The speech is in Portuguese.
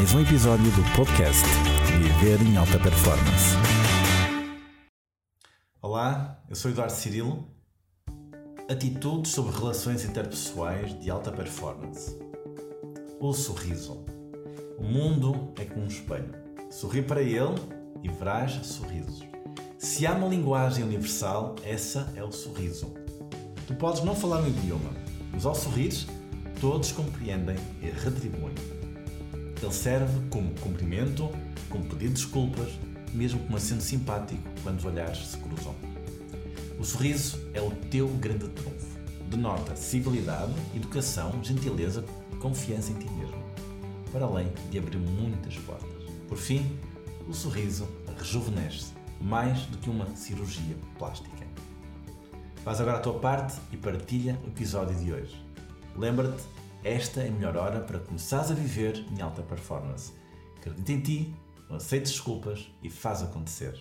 mais um episódio do podcast Viver em Alta Performance. Olá, eu sou Eduardo Cirilo. Atitudes sobre relações interpessoais de alta performance. O sorriso. O mundo é como um espelho. Sorri para ele e verás sorrisos. Se há uma linguagem universal, essa é o sorriso. Tu podes não falar o idioma, mas ao sorrir, todos compreendem e retribuem. Ele serve como cumprimento, como pedido de desculpas, mesmo como acento simpático quando os olhares se cruzam. O sorriso é o teu grande trunfo. Denota civilidade, educação, gentileza confiança em ti mesmo, para além de abrir muitas portas. Por fim, o sorriso rejuvenesce mais do que uma cirurgia plástica. Faz agora a tua parte e partilha o episódio de hoje. Lembra-te, esta é a melhor hora para começares a viver em alta performance. Acredita em ti, não aceites desculpas e faz acontecer.